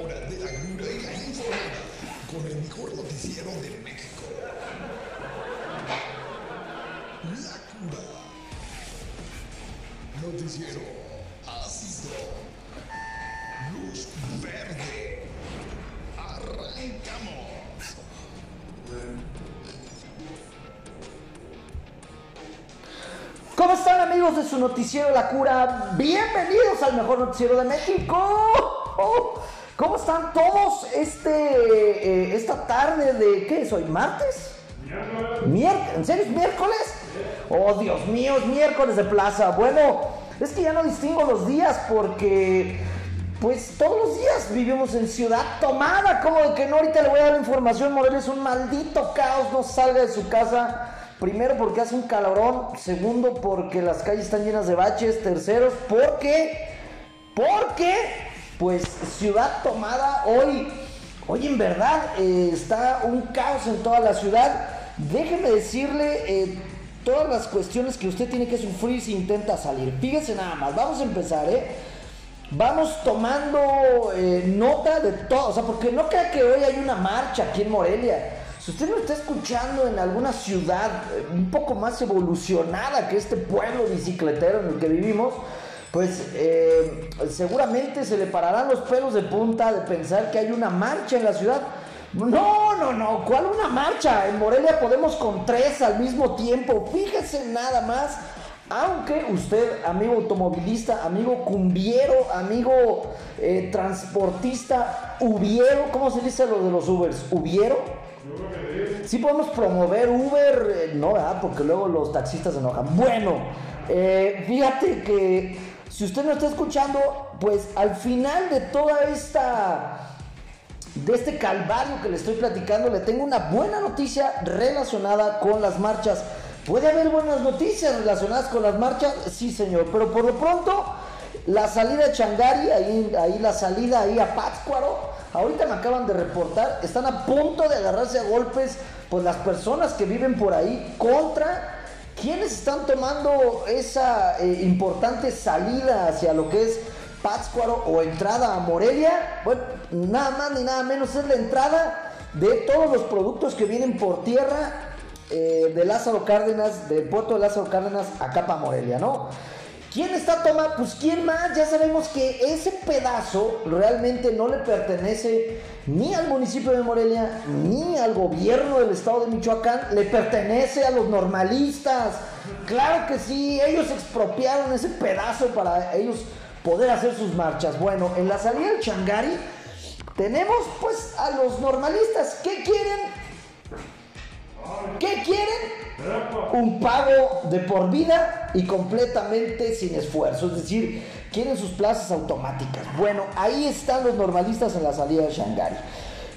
hora de la informada con el mejor noticiero de México. La cura. Noticiero ácido. Luz verde. Arrancamos. ¿Cómo están amigos de su noticiero La Cura? Bienvenidos al mejor noticiero de México. Oh, ¿Cómo están todos este, eh, esta tarde de qué es hoy? ¿Martes? Miércoles. ¿En serio es miércoles? Oh, Dios mío, es miércoles de plaza. Bueno, es que ya no distingo los días porque pues todos los días vivimos en ciudad tomada. Como de que no, ahorita le voy a dar la información. Morelia es un maldito caos, no salga de su casa. Primero porque hace un calorón, segundo porque las calles están llenas de baches, terceros porque, porque, pues ciudad tomada hoy, hoy en verdad eh, está un caos en toda la ciudad. Déjeme decirle eh, todas las cuestiones que usted tiene que sufrir si intenta salir. Fíjese nada más, vamos a empezar, ¿eh? Vamos tomando eh, nota de todo, o sea, porque no crea que hoy hay una marcha aquí en Morelia. Si usted lo está escuchando en alguna ciudad eh, un poco más evolucionada que este pueblo bicicletero en el que vivimos, pues eh, seguramente se le pararán los pelos de punta de pensar que hay una marcha en la ciudad. No, no, no, ¿cuál una marcha? En Morelia podemos con tres al mismo tiempo. Fíjese nada más. Aunque usted, amigo automovilista, amigo cumbiero, amigo eh, transportista, hubiero, ¿cómo se dice lo de los Ubers? ¿Hubiero? Sí podemos promover Uber, eh, no, ¿verdad? Porque luego los taxistas se enojan. Bueno, fíjate que si usted no está escuchando, pues al final de toda esta de este calvario que le estoy platicando, le tengo una buena noticia relacionada con las marchas. ¿Puede haber buenas noticias relacionadas con las marchas? Sí, señor, pero por lo pronto, la salida de Changari, ahí, ahí la salida ahí a Pátzcuaro, ahorita me acaban de reportar, están a punto de agarrarse a golpes, pues las personas que viven por ahí contra quienes están tomando esa eh, importante salida hacia lo que es Pátzcuaro o entrada a Morelia. Bueno, nada más ni nada menos es la entrada de todos los productos que vienen por tierra eh, de Lázaro Cárdenas, del puerto de Lázaro Cárdenas a Capa Morelia, ¿no? ¿Quién está tomando? Pues quién más, ya sabemos que ese pedazo realmente no le pertenece ni al municipio de Morelia, ni al gobierno del estado de Michoacán, le pertenece a los normalistas. Claro que sí, ellos expropiaron ese pedazo para ellos poder hacer sus marchas. Bueno, en la salida del Changari tenemos pues a los normalistas. ¿Qué quieren? ¿Qué quieren? Un pago de por vida y completamente sin esfuerzo. Es decir, quieren sus plazas automáticas. Bueno, ahí están los normalistas en la salida de Shangari.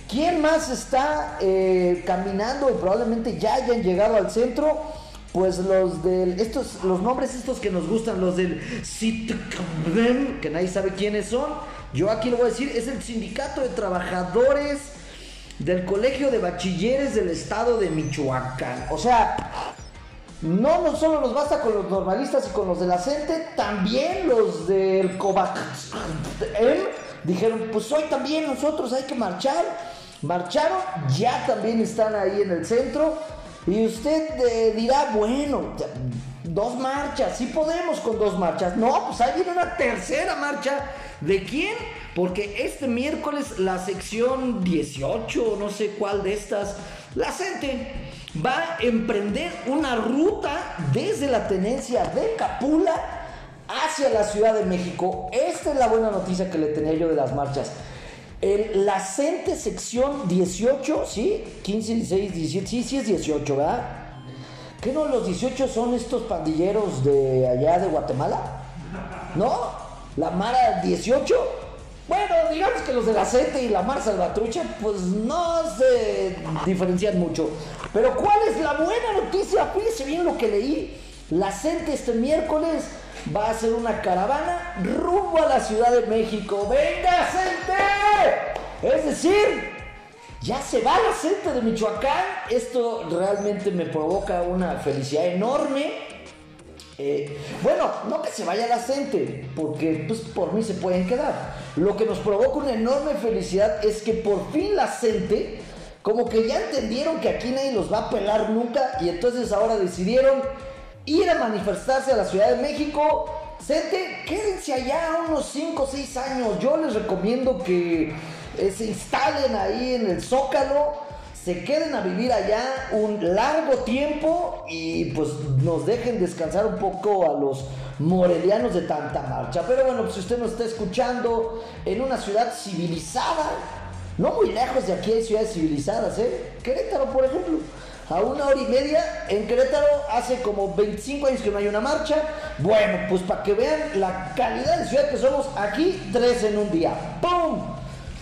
¿Quién más está eh, caminando probablemente ya hayan llegado al centro? Pues los del. Estos, los nombres estos que nos gustan, los del que nadie sabe quiénes son. Yo aquí lo voy a decir, es el Sindicato de Trabajadores del Colegio de Bachilleres del Estado de Michoacán. O sea, no, solo nos basta con los normalistas y con los de la CENTE, también los del COVAC dijeron, pues hoy también nosotros hay que marchar. Marcharon, ya también están ahí en el centro. Y usted eh, dirá, bueno, dos marchas, sí podemos con dos marchas. No, pues ahí viene una tercera marcha. ¿De quién? Porque este miércoles la sección 18, no sé cuál de estas, la CENTE va a emprender una ruta desde la tenencia de Capula hacia la Ciudad de México. Esta es la buena noticia que le tenía yo de las marchas. El, la CENTE sección 18, ¿sí? 15, 16, 17, sí, sí es 18, ¿verdad? ¿Qué no los 18 son estos pandilleros de allá de Guatemala? ¿No? ¿La Mara 18? Bueno, digamos que los de la CENTE y la Mar Salvatrucha, pues no se diferencian mucho. Pero ¿cuál es la buena noticia? Fíjese bien lo que leí. La CENTE este miércoles va a hacer una caravana rumbo a la Ciudad de México. ¡Venga, CENTE! Es decir, ya se va la CENTE de Michoacán. Esto realmente me provoca una felicidad enorme. Eh, bueno, no que se vaya la CENTE, porque pues por mí se pueden quedar. lo que nos provoca una enorme felicidad es que por fin la gente, como que ya entendieron que aquí nadie los va a pelar nunca y entonces ahora decidieron ir a manifestarse a la Ciudad de México. Gente, quédense allá unos 5 o 6 años. Yo les recomiendo que eh, se instalen ahí en el Zócalo se queden a vivir allá un largo tiempo y pues nos dejen descansar un poco a los morelianos de tanta marcha. Pero bueno, pues si usted nos está escuchando en una ciudad civilizada, no muy lejos de aquí hay ciudades civilizadas, ¿eh? Querétaro, por ejemplo. A una hora y media en Querétaro hace como 25 años que no hay una marcha. Bueno, pues para que vean la calidad de ciudad que somos aquí, tres en un día. ¡Pum!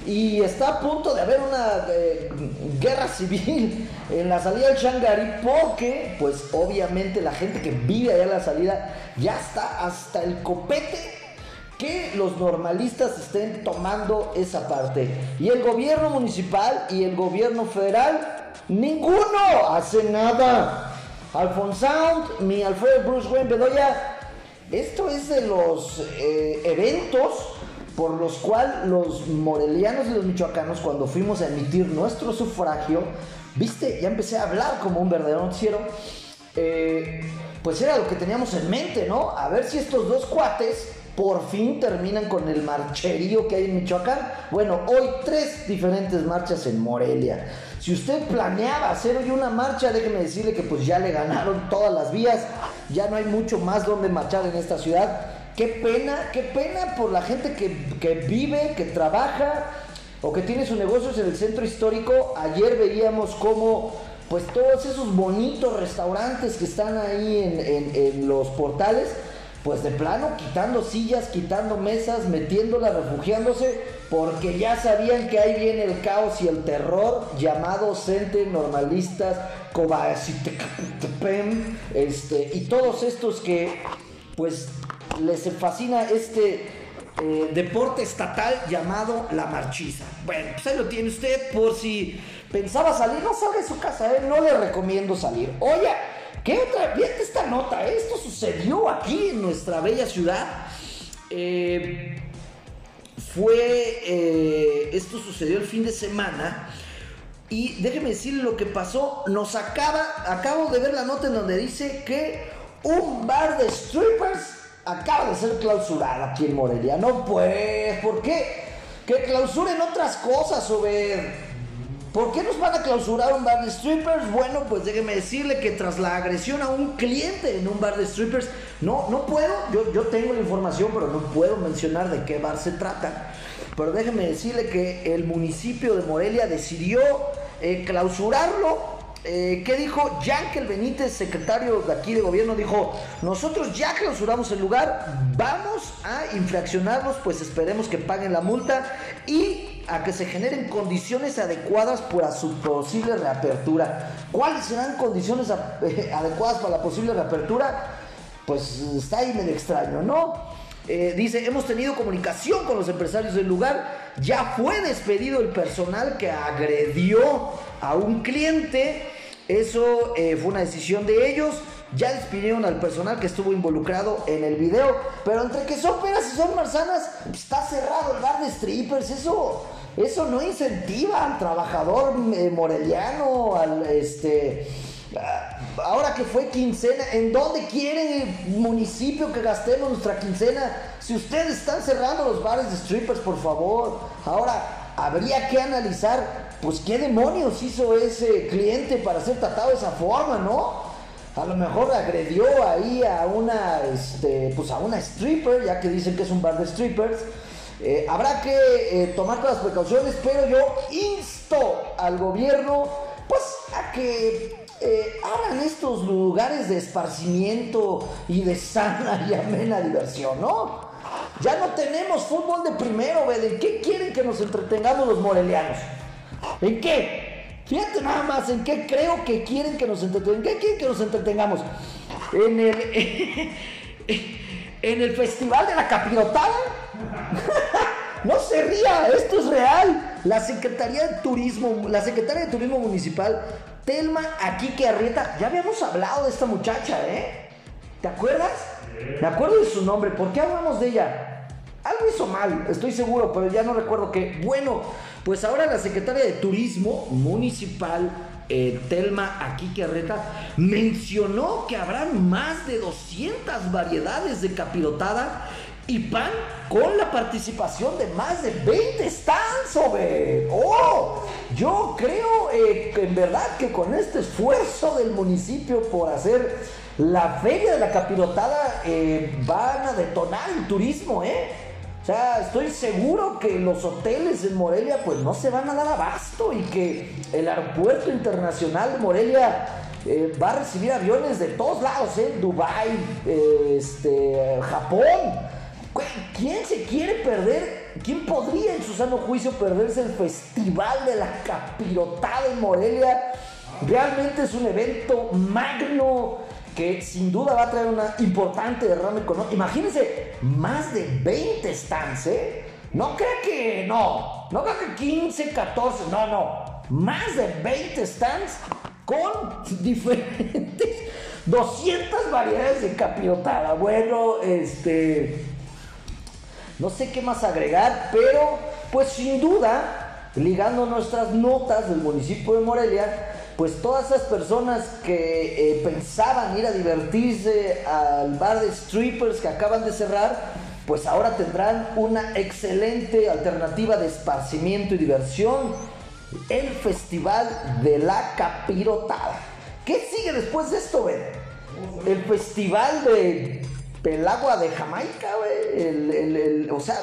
Y está a punto de haber una eh, guerra civil en la salida del Shangari porque pues obviamente la gente que vive allá en la salida ya está hasta el copete que los normalistas estén tomando esa parte. Y el gobierno municipal y el gobierno federal ninguno hace nada. Alfonso, mi Alfredo Bruce Wayne Bedoya esto es de los eh, eventos por los cuales los morelianos y los michoacanos, cuando fuimos a emitir nuestro sufragio, viste, ya empecé a hablar como un verdadero noticiero, eh, pues era lo que teníamos en mente, ¿no? A ver si estos dos cuates por fin terminan con el marcherío que hay en Michoacán. Bueno, hoy tres diferentes marchas en Morelia. Si usted planeaba hacer hoy una marcha, déjeme decirle que pues ya le ganaron todas las vías, ya no hay mucho más donde marchar en esta ciudad. Qué pena, qué pena por la gente que, vive, que trabaja o que tiene sus negocios en el centro histórico. Ayer veíamos cómo pues todos esos bonitos restaurantes que están ahí en, los portales, pues de plano quitando sillas, quitando mesas, metiéndolas, refugiándose, porque ya sabían que ahí viene el caos y el terror llamado Cente, Normalistas, este, y todos estos que pues les fascina este eh, deporte estatal llamado la marchiza. Bueno, pues ahí lo tiene usted por si pensaba salir, no salga de su casa, ¿eh? no le recomiendo salir. Oye, ¿qué otra? Fíjate esta nota, esto sucedió aquí en nuestra bella ciudad. Eh, fue, esto sucedió el fin de semana. Y déjeme decirle lo que pasó. Nos acaba, acabo de ver la nota en donde dice que un bar de strippers acaba de ser clausurada aquí en Morelia. No, pues, ¿por qué? Que clausuren otras cosas, ¿Por qué nos van a clausurar un bar de strippers? Bueno, pues déjeme decirle que tras la agresión a un cliente en un bar de strippers, no, no puedo, yo, yo tengo la información, pero no puedo mencionar de qué bar se trata. Pero déjeme decirle que el municipio de Morelia decidió eh, clausurarlo eh, ¿Qué dijo Yankel Benítez, secretario de aquí de gobierno? Dijo, nosotros ya clausuramos el lugar, vamos a infraccionarlos, pues esperemos que paguen la multa y a que se generen condiciones adecuadas para su posible reapertura. ¿Cuáles serán condiciones adecuadas para la posible reapertura? Pues está ahí medio extraño, ¿no? Eh, dice, hemos tenido comunicación con los empresarios del lugar, ya fue despedido el personal que agredió a un cliente eso eh, fue una decisión de ellos. Ya despidieron al personal que estuvo involucrado en el video. Pero entre que son peras y son manzanas, está cerrado el bar de strippers. Eso, eso no incentiva al trabajador eh, moreliano, al este. Ah, ahora que fue quincena, ¿en dónde quiere el municipio que gastemos nuestra quincena? Si ustedes están cerrando los bares de strippers, por favor. Ahora, habría que analizar pues qué demonios hizo ese cliente para ser tratado de esa forma, ¿no? A lo mejor agredió ahí a una, este, pues a una stripper, ya que dicen que es un bar de strippers. Eh, habrá que eh, tomar todas las precauciones, pero yo insto al gobierno, pues, a que eh, hagan estos lugares de esparcimiento y de sana y amena diversión, ¿no? Ya no tenemos fútbol de primero, ¿En qué quieren que nos entretengamos los morelianos? ¿En qué? Fíjate nada más en qué creo que quieren que nos entretengamos. ¿En qué quieren que nos entretengamos? En el, en el Festival de la Capirotada. no se ría, esto es real. La Secretaría de Turismo, la Secretaria de Turismo Municipal, Telma Aquique Arrieta, ya habíamos hablado de esta muchacha, ¿eh? ¿Te acuerdas? Me acuerdo de su nombre. ¿Por qué hablamos de ella? Algo hizo mal, estoy seguro, pero ya no recuerdo qué. Bueno, pues ahora la secretaria de Turismo Municipal, eh, Telma Aquique Arreta, mencionó que habrán más de 200 variedades de capirotada y pan con la participación de más de 20 stands. Yo creo eh, en verdad que con este esfuerzo del municipio por hacer la feria de la capirotada eh, van a detonar el turismo, ¿eh? O sea, estoy seguro que los hoteles en Morelia pues no se van a dar abasto y que el aeropuerto internacional de Morelia eh, va a recibir aviones de todos lados, ¿eh? Dubai, este, Japón. ¿Quién se quiere perder? ¿Quién podría en su sano juicio perderse el Festival de la Capirotada en Morelia? Realmente es un evento magno que sin duda va a traer una importante derrama económica. Imagínense, más de 20 stands, ¿eh? No crea que no, no creo que 15, 14, no, no. Más de 20 stands con diferentes 200 variedades de capirotada. Bueno, este no sé qué más agregar, pero pues sin duda, ligando nuestras notas del municipio de Morelia, pues todas esas personas que eh, pensaban ir a divertirse al bar de strippers que acaban de cerrar, pues ahora tendrán una excelente alternativa de esparcimiento y diversión, el Festival de la Capirotada. ¿Qué sigue después de esto, Ben? El Festival de Pelagua de Jamaica, güey. El, o sea,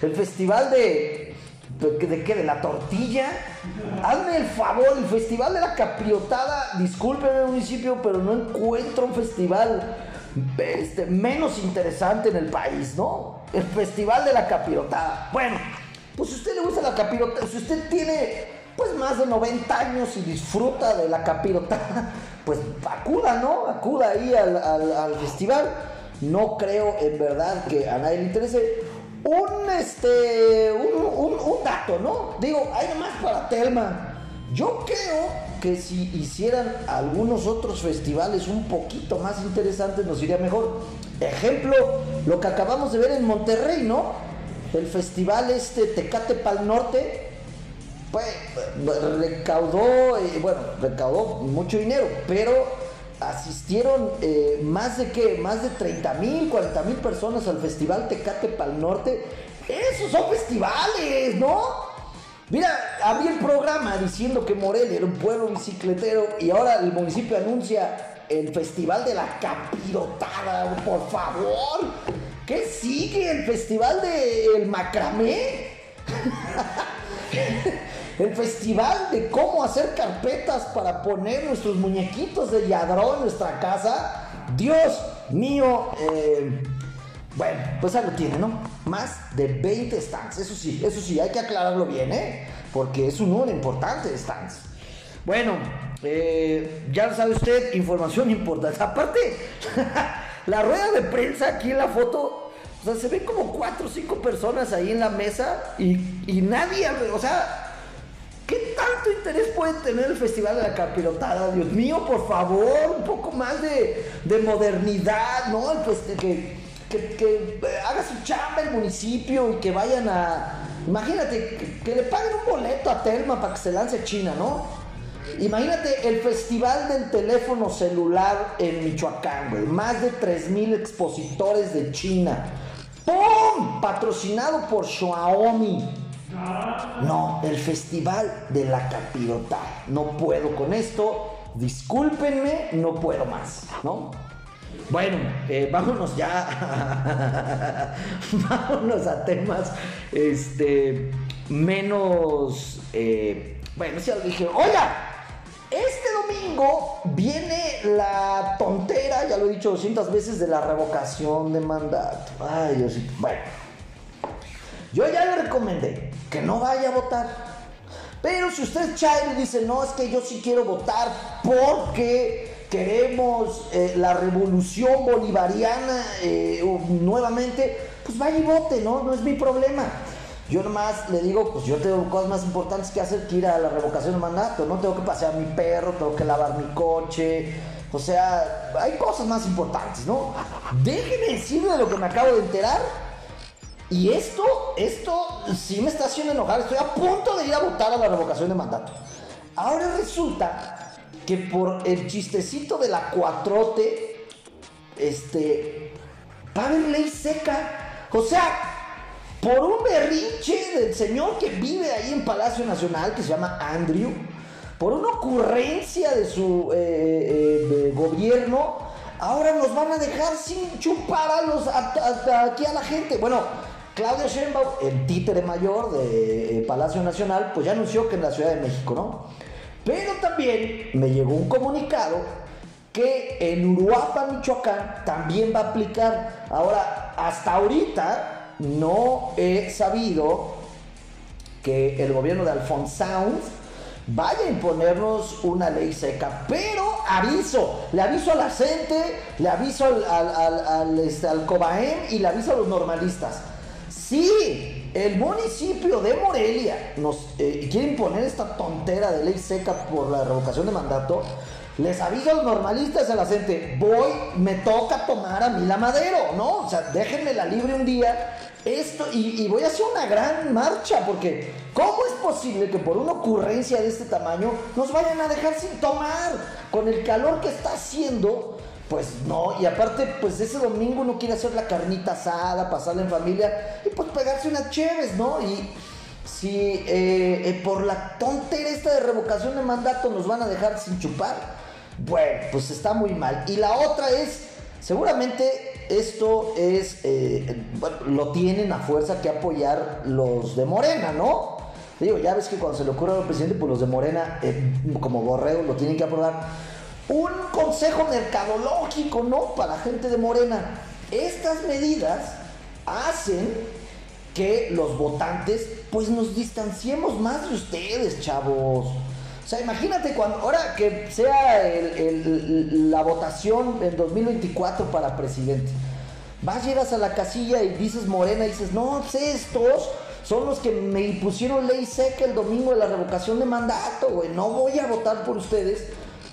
el festival de, de. qué? ¿De la tortilla? Hazme el favor, el festival de la capriotada. Discúlpeme, municipio, pero no encuentro un festival este, menos interesante en el país, ¿no? El festival de la capirotada. Bueno, pues si usted le gusta la capirotada, si usted tiene pues más de 90 años y disfruta de la capirotada, pues acuda, ¿no? Acuda ahí al, al festival. No creo en verdad que a nadie le interese. Un, este, un, dato, ¿no? Digo, hay nomás para Telma. Yo creo que si hicieran algunos otros festivales un poquito más interesantes nos iría mejor. Ejemplo, lo que acabamos de ver en Monterrey, ¿no? El festival este Tecate Pal Norte, pues recaudó, eh, bueno, recaudó mucho dinero, pero asistieron eh, más de qué, más de 30 mil, 40 mil personas al Festival Tecate Pal Norte. Esos son festivales, ¿no? Mira, había el programa diciendo que Morelia era un pueblo bicicletero y ahora el municipio anuncia el Festival de la Capirotada, por favor. ¿Qué sigue? ¿El Festival del Macramé? el festival de cómo hacer carpetas para poner nuestros muñequitos de yadrón en nuestra casa. Dios mío, eh, bueno, pues algo tiene, ¿no? Más de 20 stands, eso sí, eso sí, hay que aclararlo bien, ¿eh? Porque es un número importante de stands. Bueno, eh, ya sabe usted, información importante. Aparte, la rueda de prensa aquí en la foto, o sea, se ven como cuatro o cinco personas ahí en la mesa y, y nadie, o sea, ¿Qué tanto interés puede tener el Festival de la Capirotada? Dios mío, por favor, un poco más de, modernidad, ¿no? Pues, que, haga su chamba el municipio y que vayan a... Imagínate, que, le paguen un boleto a Telma para que se lance China, ¿no? Imagínate el festival del teléfono celular en Michoacán, güey. Más de 3.000 expositores de China. ¡Pum! Patrocinado por Xiaomi. No, el festival de la capirota. No puedo con esto. Discúlpenme, no puedo más, ¿no? Bueno, eh, vámonos ya. vámonos a temas este, menos. Eh, bueno, ya lo dije. Oiga, este domingo viene la tontera, ya lo he dicho 200 veces, de la revocación de mandato. Ay, Diosito. Bueno, yo ya le recomendé que no vaya a votar. Pero si usted es y dice, no, es que yo sí quiero votar porque queremos eh, la revolución bolivariana eh, nuevamente, pues vaya y vote, ¿no? No es mi problema. Yo nomás le digo, pues yo tengo cosas más importantes que hacer que ir a la revocación de mandato, ¿no? Tengo que pasear mi perro, tengo que lavar mi coche, o sea, hay cosas más importantes, ¿no? Déjeme decirle lo que me acabo de enterar Y esto, esto sí me está haciendo enojar. Estoy a punto de ir a votar a la revocación de mandato. Ahora resulta que por el chistecito de la cuatrote, este, va a haber ley seca. O sea, por un berrinche del señor que vive ahí en Palacio Nacional, que se llama Andrew, por una ocurrencia de su eh, eh, gobierno, ahora nos van a dejar sin chupar a los, aquí a la gente. Bueno, Claudia Sheinbaum, el títere mayor de eh, Palacio Nacional, pues ya anunció que en la Ciudad de México, ¿no? Pero también me llegó un comunicado que en Uruapan, Michoacán, también va a aplicar. Ahora, hasta ahorita no he sabido que el gobierno de Alphonse Sound vaya a imponernos una ley seca. Pero aviso, le aviso a la gente, le aviso al, al, al, este, Cobaem y le aviso a los normalistas. Si el municipio de Morelia nos eh, quiere imponer esta tontera de ley seca por la revocación de mandato, les aviso a los normalistas, a la gente, voy, me toca tomar a mí la madero, ¿no? O sea, déjenme la libre un día esto y, voy a hacer una gran marcha porque ¿cómo es posible que por una ocurrencia de este tamaño nos vayan a dejar sin tomar con el calor que está haciendo? Pues no, y aparte, pues ese domingo uno quiere hacer la carnita asada, pasarla en familia y pues pegarse unas chéves, ¿no? Y si eh, eh, por la tontera esta de revocación de mandato nos van a dejar sin chupar, bueno, pues está muy mal. Y la otra es, seguramente esto es, eh, bueno, lo tienen a fuerza que apoyar los de Morena, ¿no? Digo, ya ves que cuando se le ocurre al presidente, pues los de Morena, como borreo, lo tienen que aprobar un consejo mercadológico, ¿no? Para gente de Morena. Estas medidas hacen que los votantes pues nos distanciemos más de ustedes, chavos. O sea, imagínate cuando, ahora que sea la votación en 2024 para presidente. Vas, llegas a la casilla y dices Morena y dices, no, estos son los que me impusieron ley seca el domingo de la revocación de mandato, güey. No voy a votar por ustedes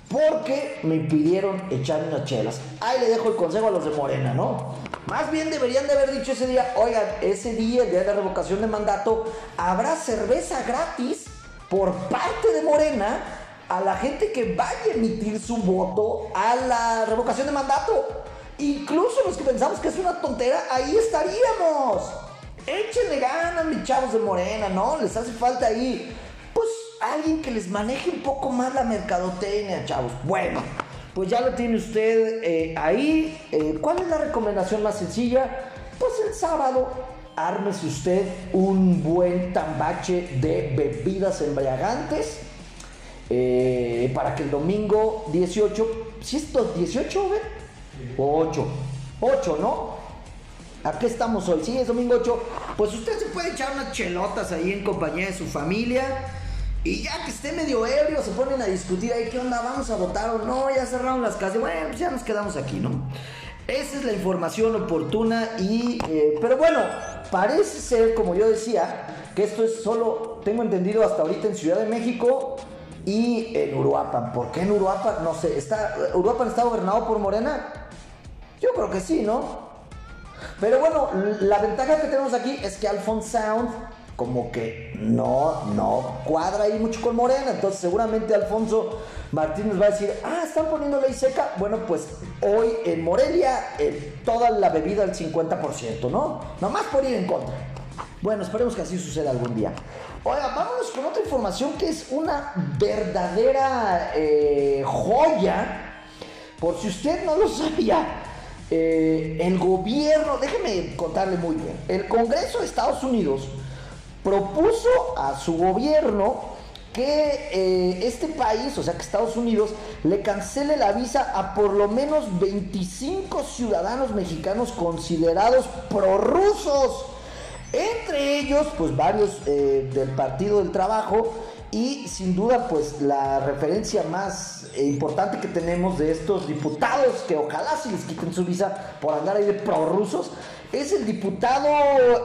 porque me impidieron echar unas chelas. Ahí le dejo el consejo a los de Morena, ¿no? Más bien deberían de haber dicho ese día, oigan, ese día, el día de la revocación de mandato, habrá cerveza gratis por parte de Morena a la gente que vaya a emitir su voto a la revocación de mandato. Incluso los que pensamos que es una tontera, ahí estaríamos. Échenle ganas, mis chavos de Morena, ¿no? Les hace falta ahí alguien que les maneje un poco más la mercadotecnia, chavos. Bueno, pues ya lo tiene usted eh, ahí. Eh, ¿Cuál es la recomendación más sencilla? Pues el sábado, ármese usted un buen tambache de bebidas embriagantes. Eh, para que el domingo 18, si esto 18, ¿ven? 8, 8, ¿no? ¿A qué estamos hoy? Sí, es domingo 8. Pues usted se puede echar unas chelotas ahí en compañía de su familia y ya que esté medio ebrio, se ponen a discutir ahí, ¿qué onda? ¿Vamos a votar o no? Ya cerraron las casas. Bueno, pues ya nos quedamos aquí, ¿no? Esa es la información oportuna y... Eh, pero bueno, parece ser, como yo decía, que esto es solo, tengo entendido hasta ahorita en Ciudad de México y en Uruapan. ¿Por qué en Uruapan? No sé, ¿está, ¿Uruapan está gobernado por Morena? Yo creo que sí, ¿no? Pero bueno, la ventaja que tenemos aquí es que Alphonse Sound como que no, no cuadra ahí mucho con Morena. Entonces seguramente Alfonso Martínez va a decir, ah, están poniendo ley seca. Bueno, pues hoy en Morelia toda la bebida al 50%, ¿no? Nomás por ir en contra. Bueno, esperemos que así suceda algún día. Oiga, vámonos con otra información que es una verdadera eh, joya. Por si usted no lo sabía, eh, el gobierno, déjeme contarle muy bien, el Congreso de Estados Unidos propuso a su gobierno que eh, este país, o sea que Estados Unidos, le cancele la visa a por lo menos 25 ciudadanos mexicanos considerados prorrusos. Entre ellos, pues varios eh, del Partido del Trabajo y sin duda, pues la referencia más importante que tenemos de estos diputados que ojalá se les quiten su visa por andar ahí de prorrusos es el diputado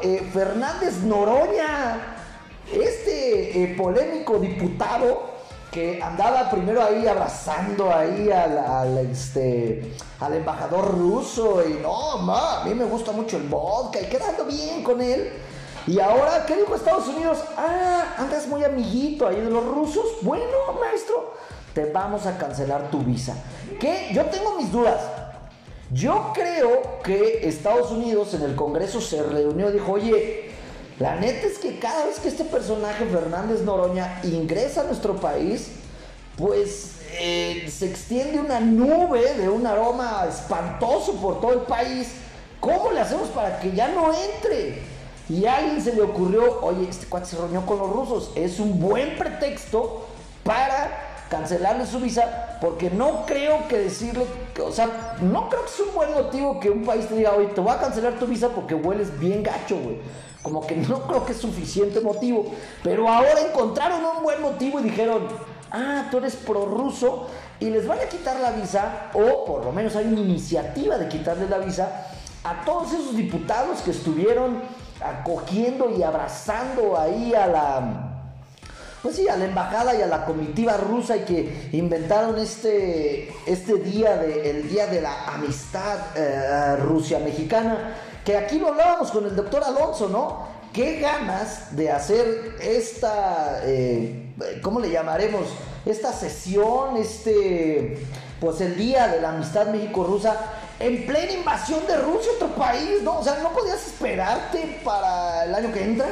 eh, Fernández Noroña, este eh, polémico diputado que andaba primero ahí abrazando ahí al, este, al embajador ruso y no, ma, a mí me gusta mucho el vodka y quedando bien con él. Y ahora, ¿qué dijo Estados Unidos? Ah, andas muy amiguito ahí de los rusos. Bueno, maestro, te vamos a cancelar tu visa. Que yo tengo mis dudas. Yo creo que Estados Unidos en el Congreso se reunió y dijo, oye, la neta es que cada vez que este personaje, Fernández Noroña, ingresa a nuestro país, pues eh, se extiende una nube de un aroma espantoso por todo el país. ¿Cómo le hacemos para que ya no entre? Y a alguien se le ocurrió, oye, este cuate se reunió con los rusos. Es un buen pretexto para cancelarle su visa, porque no creo que decirle, o sea, no creo que sea un buen motivo que un país te diga, oye, te voy a cancelar tu visa porque hueles bien gacho, güey. Como que no creo que es suficiente motivo. Pero ahora encontraron un buen motivo y dijeron, ah, tú eres prorruso y les van a quitar la visa, o por lo menos hay una iniciativa de quitarle la visa a todos esos diputados que estuvieron acogiendo y abrazando ahí a la pues sí, a la embajada y a la comitiva rusa y que inventaron este, este día, de, el Día de la Amistad eh, Rusia-Mexicana, que aquí lo hablábamos con el doctor Alonso, ¿no? Qué ganas de hacer esta, eh, ¿cómo le llamaremos? Esta sesión, este, pues el Día de la Amistad México-Rusa en plena invasión de Rusia, otro país, ¿no? O sea, no podías esperarte para el año que entra.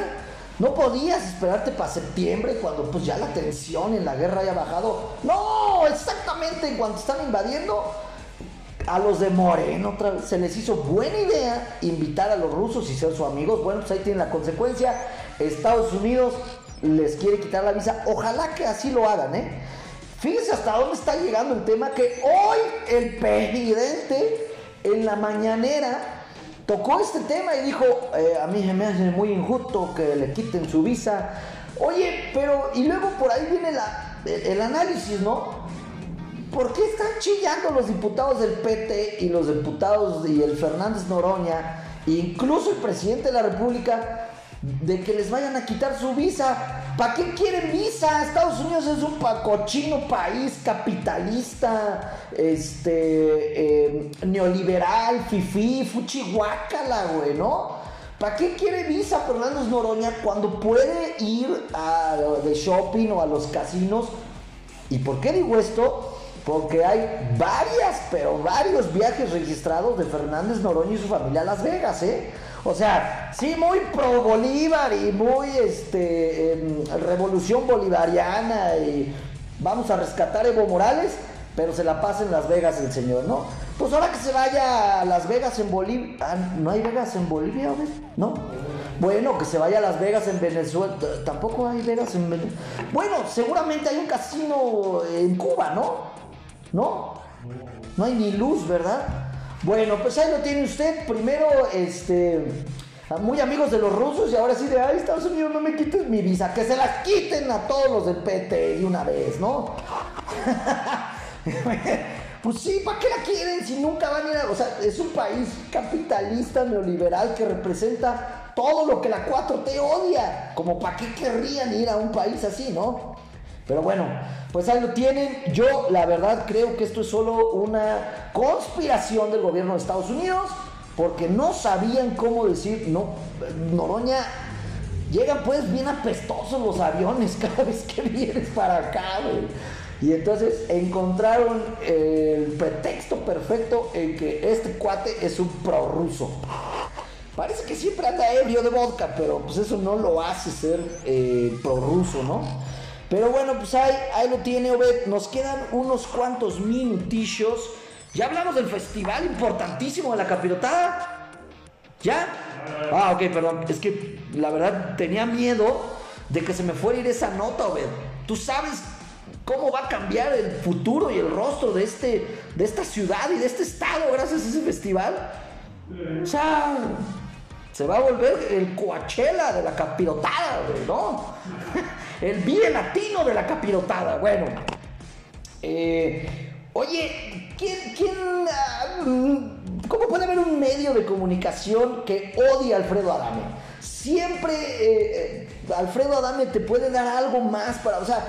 No podías esperarte para septiembre cuando pues ya la tensión en la guerra haya bajado. No, exactamente en cuanto están invadiendo a los de Moreno otra vez se les hizo buena idea invitar a los rusos y ser sus amigos. Bueno, pues ahí tienen la consecuencia. Estados Unidos les quiere quitar la visa. Ojalá que así lo hagan, ¿eh? Fíjense hasta dónde está llegando el tema que hoy el presidente en la mañanera tocó este tema y dijo, eh, a mí se me hace muy injusto que le quiten su visa. Oye, pero y luego por ahí viene la, el, análisis, ¿no? ¿Por qué están chillando los diputados del PT y los diputados y el Fernández Noroña, incluso el presidente de la República, de que les vayan a quitar su visa. ¿Para qué quieren visa? Estados Unidos es un cochino país capitalista, este, em, neoliberal, fifí, fuchihuacala, güey, ¿no? ¿Para qué quiere visa Fernando Noroña cuando puede ir a, de shopping o a los casinos? ¿Y por qué digo esto? Porque hay varias, pero varios viajes registrados de Fernández Noroña y su familia a Las Vegas, ¿eh? O sea, sí, muy pro Bolívar y muy este, em, revolución bolivariana y vamos a rescatar Evo Morales, pero se la pasa en Las Vegas el señor, ¿no? Pues ahora que se vaya a Las Vegas en Bolivia. Ah, ¿No hay Vegas en Bolivia, ¿No? Bueno, que se vaya a Las Vegas en Venezuela. Tampoco hay Vegas en Venezuela. Bueno, seguramente hay un casino en Cuba, ¿no? ¿No? No hay ni luz, ¿verdad? Bueno, pues ahí lo tiene usted. Primero, este, muy amigos de los rusos y ahora sí de, ay, Estados Unidos, no me quites mi visa. Que se las quiten a todos los del PT de una vez, ¿no? pues sí, ¿para qué la quieren si nunca van a ir a... O sea, es un país capitalista, neoliberal, que representa todo lo que la 4T odia. Como para qué querrían ir a un país así, ¿no? Pero bueno, pues ahí lo tienen. Yo la verdad creo que esto es solo una conspiración del gobierno de Estados Unidos porque no sabían cómo decir, no, Noroña, llegan pues bien apestosos los aviones cada vez que vienes para acá, güey. Y entonces encontraron el pretexto perfecto en que este cuate es un prorruso. Parece que siempre anda ebrio de vodka, pero pues eso no lo hace ser eh, prorruso, ¿no? Pero bueno, pues ahí, ahí lo tiene Obed. Nos quedan unos cuantos minutillos. Ya hablamos del festival importantísimo de la capirotada. ¿Ya? Ah, ok, perdón. Es que la verdad tenía miedo de que se me fuera a ir esa nota, Obed. Tú sabes cómo va a cambiar el futuro y el rostro de, este, de esta ciudad y de este estado gracias a ese festival. O sea, se va a volver el Coachella de la capirotada, ¿no? el vive latino de la capirotada. Bueno, eh, oye, ¿quién, ah, ¿cómo puede haber un medio de comunicación que odie a Alfredo Adame? Siempre eh, Alfredo Adame te puede dar algo más para, o sea,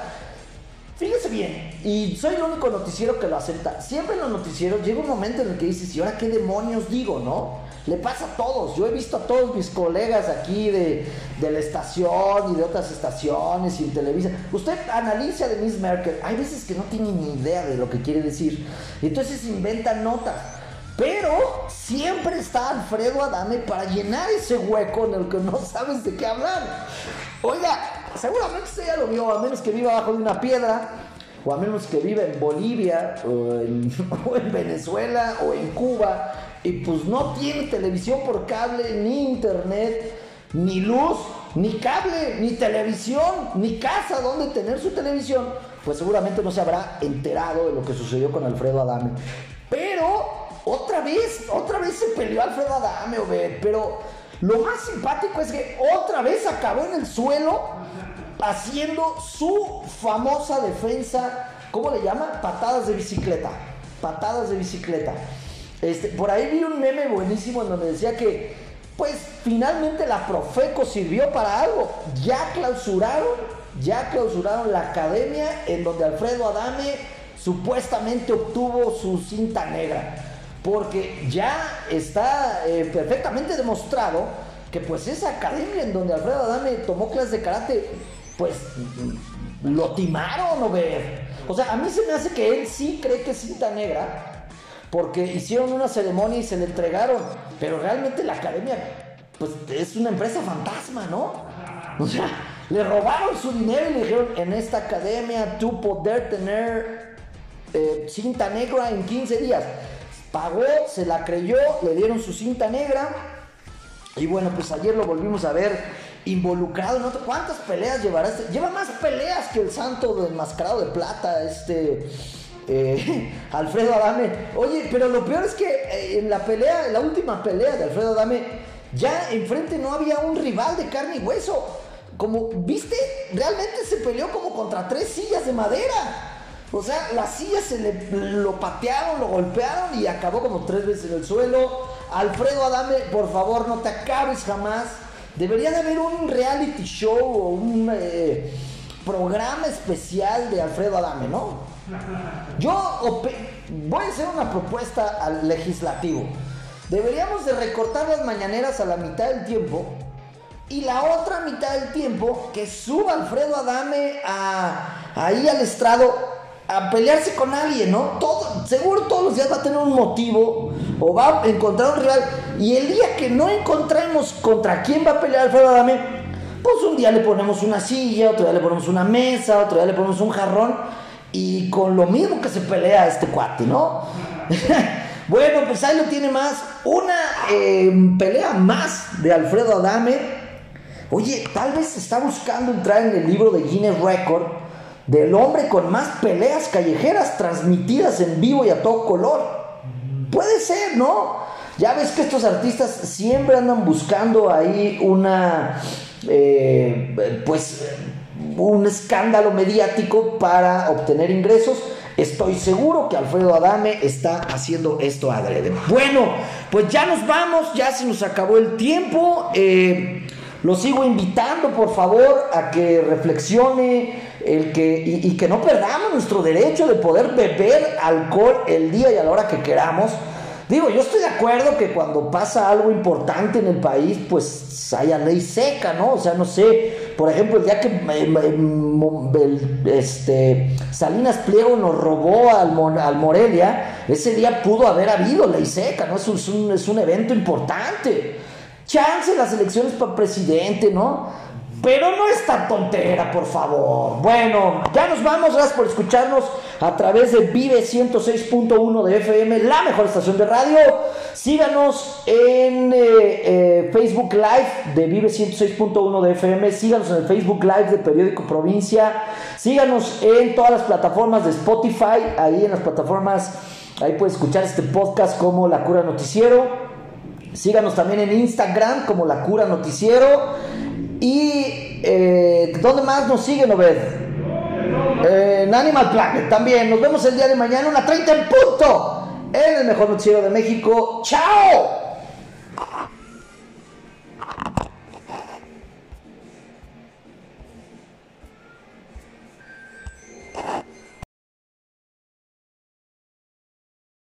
Fíjese bien, y soy el único noticiero que lo acepta. Siempre en los noticieros llega un momento en el que dices, ¿y ahora qué demonios digo, no? Le pasa a todos. Yo he visto a todos mis colegas aquí de, de la estación y de otras estaciones y en televisión. Usted analiza de Miss Merkel. Hay veces que no tiene ni idea de lo que quiere decir. Entonces inventan notas. Pero siempre está Alfredo Adame para llenar ese hueco en el que no sabes de qué hablar. Oiga, seguramente usted ya lo vio, a menos que viva bajo de una piedra, o a menos que viva en Bolivia, o en Venezuela, o en Cuba, y pues no tiene televisión por cable, ni internet, ni luz, ni cable, ni televisión, ni casa donde tener su televisión, pues seguramente no se habrá enterado de lo que sucedió con Alfredo Adame. Pero otra vez, otra vez se peleó Alfredo Adame, Obed, pero lo más simpático es que otra vez acabó en el suelo haciendo su famosa defensa, ¿cómo le llama? Patadas de bicicleta. Patadas de bicicleta. Este, por ahí vi un meme buenísimo en donde decía que, pues finalmente la Profeco sirvió para algo. Ya clausuraron, ya clausuraron la academia en donde Alfredo Adame supuestamente obtuvo su cinta negra. Porque ya está eh, perfectamente demostrado que pues esa academia en donde Alfredo Adame tomó clases de karate, pues lo timaron o ver. O sea, a mí se me hace que él sí cree que es cinta negra, porque hicieron una ceremonia y se le entregaron, pero realmente la academia, pues es una empresa fantasma, ¿no? O sea, le robaron su dinero y le dijeron, en esta academia tú poder tener eh, cinta negra en 15 días. Pagó, se la creyó, le dieron su cinta negra. Y bueno, pues ayer lo volvimos a ver involucrado en otro. ¿Cuántas peleas llevará este? Lleva más peleas que el santo de enmascarado de plata, este. Eh, Alfredo Adame. Oye, pero lo peor es que eh, en la pelea, en la última pelea de Alfredo Adame, ya enfrente no había un rival de carne y hueso. Como, ¿viste? Realmente se peleó como contra tres sillas de madera. O sea, las sillas se le lo patearon, lo golpearon y acabó como tres veces en el suelo. Alfredo Adame, por favor, no te acabes jamás. Debería de haber un reality show o un eh, programa especial de Alfredo Adame, ¿no? Yo voy a hacer una propuesta al legislativo. Deberíamos de recortar las mañaneras a la mitad del tiempo y la otra mitad del tiempo que suba Alfredo Adame a, ahí al estrado a pelearse con alguien, ¿no? Todo, seguro todos los días va a tener un motivo o va a encontrar un rival. Y el día que no encontremos contra quién va a pelear Alfredo Adame, pues un día le ponemos una silla, otro día le ponemos una mesa, otro día le ponemos un jarrón y con lo mismo que se pelea este cuate, ¿no? bueno, pues ahí lo tiene más. Una eh, pelea más de Alfredo Adame. Oye, tal vez está buscando entrar en el libro de Guinness Record del hombre con más peleas callejeras transmitidas en vivo y a todo color. Puede ser, ¿no? Ya ves que estos artistas siempre andan buscando ahí una, eh, pues, un escándalo mediático para obtener ingresos. Estoy seguro que Alfredo Adame está haciendo esto adrede. Bueno, pues ya nos vamos, ya se nos acabó el tiempo. Eh, lo sigo invitando, por favor, a que reflexione el que, y, y que no perdamos nuestro derecho de poder beber alcohol el día y a la hora que queramos. Digo, yo estoy de acuerdo que cuando pasa algo importante en el país, pues haya ley seca, ¿no? O sea, no sé, por ejemplo, el día que eh, eh, este, Salinas Pliego nos robó al, al Morelia, ese día pudo haber habido ley seca, ¿no? Es un- es un evento importante. Chance las elecciones para presidente, ¿no? Pero no esta tontera, por favor. Bueno, ya nos vamos. Gracias por escucharnos a través de Vive 106.1 de FM, la mejor estación de radio. Síganos en eh, eh, Facebook Live de Vive 106.1 de FM. Síganos en el Facebook Live de Periódico Provincia. Síganos en todas las plataformas de Spotify. Ahí en las plataformas, ahí puedes escuchar este podcast como La Cura Noticiero. Síganos también en Instagram como La Cura Noticiero. Y eh, ¿dónde más nos siguen, Obed? Eh, en Animal Planet también. Nos vemos el día de mañana, una 30 en punto, en el mejor noticiero de México. ¡Chao!